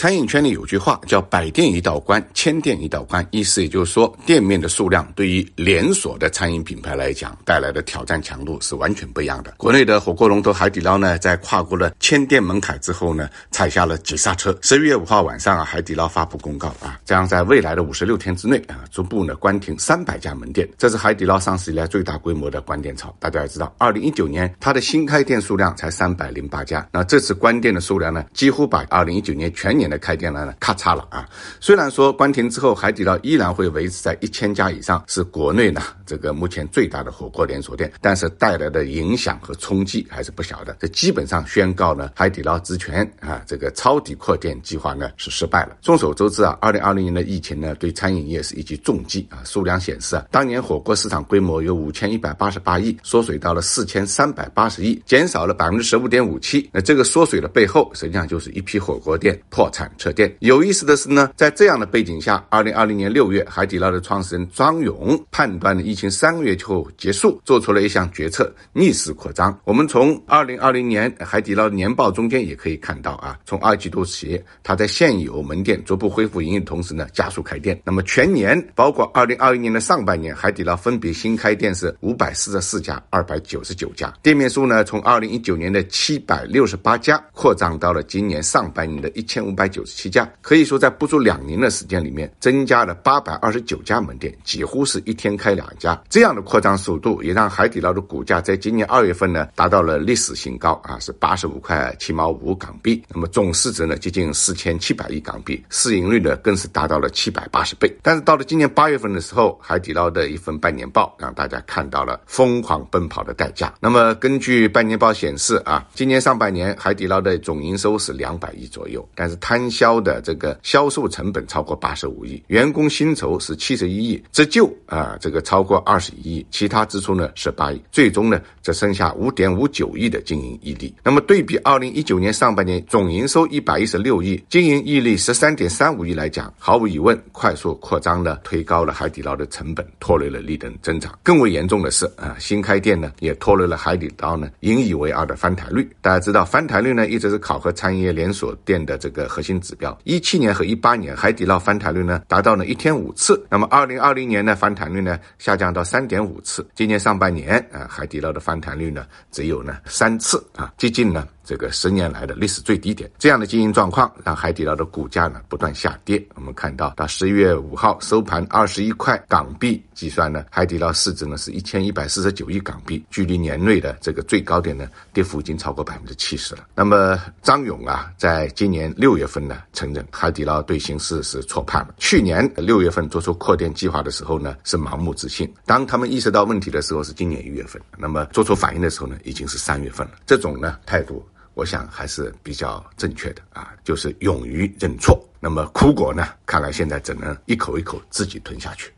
餐饮圈里有句话叫“百店一道关，千店一道关”，意思也就是说，店面的数量对于连锁的餐饮品牌来讲，带来的挑战强度是完全不一样的。国内的火锅龙头海底捞呢，在跨过了千店门槛之后呢，踩下了急刹车。十一月五号晚上啊，海底捞发布公告啊，将在未来的五十六天之内啊，逐步呢关停三百家门店。这是海底捞上市以来最大规模的关店潮。大家也知道，二零一九年它的新开店数量才三百零八家，那这次关店的数量呢，几乎把二零一九年全年。的开店呢，咔嚓了啊！虽然说关停之后，海底捞依然会维持在一千家以上，是国内呢这个目前最大的火锅连锁店，但是带来的影响和冲击还是不小的。这基本上宣告呢，海底捞职权啊，这个抄底扩店计划呢是失败了。众所周知啊，二零二零年的疫情呢，对餐饮业是一记重击啊。数量显示啊，当年火锅市场规模由五千一百八十八亿缩水到了四千三百八十亿，减少了百分之十五点五七。那这个缩水的背后，实际上就是一批火锅店破产。撤店。有意思的是呢，在这样的背景下，二零二零年六月，海底捞的创始人张勇判断了疫情三个月后结束，做出了一项决策，逆势扩张。我们从二零二零年海底捞年报中间也可以看到啊，从二季度起，它在现有门店逐步恢复营业同时呢，加速开店。那么全年，包括二零二一年的上半年，海底捞分别新开店是五百四十四家、二百九十九家，店面数呢，从二零一九年的七百六十八家扩张到了今年上半年的一千五百九。十七家，可以说在不足两年的时间里面，增加了八百二十九家门店，几乎是一天开两家。这样的扩张速度，也让海底捞的股价在今年二月份呢，达到了历史新高啊，是八十五块七毛五港币。那么总市值呢，接近四千七百亿港币，市盈率呢，更是达到了七百八十倍。但是到了今年八月份的时候，海底捞的一份半年报让大家看到了疯狂奔跑的代价。那么根据半年报显示啊，今年上半年海底捞的总营收是两百亿左右，但是它摊销的这个销售成本超过八十五亿，员工薪酬是七十一亿，折旧啊这个超过二十一亿，其他支出呢是八亿，最终呢只剩下五点五九亿的经营溢利。那么对比二零一九年上半年总营收一百一十六亿，经营溢利十三点三五亿来讲，毫无疑问，快速扩张呢推高了海底捞的成本，拖累了利润增长。更为严重的是啊，新开店呢也拖累了海底捞呢引以为傲的翻台率。大家知道翻台率呢一直是考核餐饮业连锁店的这个核心。指标一七年和一八年，海底捞翻台率呢达到了一天五次。那么二零二零年呢，翻台率呢下降到三点五次。今年上半年啊，海底捞的翻台率呢只有呢三次啊，接近呢。这个十年来的历史最低点，这样的经营状况让海底捞的股价呢不断下跌。我们看到到十一月五号收盘二十一块港币计算呢，海底捞市值呢是一千一百四十九亿港币，距离年内的这个最高点呢跌幅已经超过百分之七十了。那么张勇啊，在今年六月份呢承认海底捞对形势是错判了。去年六月份做出扩店计划的时候呢是盲目自信，当他们意识到问题的时候是今年一月份，那么做出反应的时候呢已经是三月份了。这种呢态度。我想还是比较正确的啊，就是勇于认错。那么苦果呢，看来现在只能一口一口自己吞下去。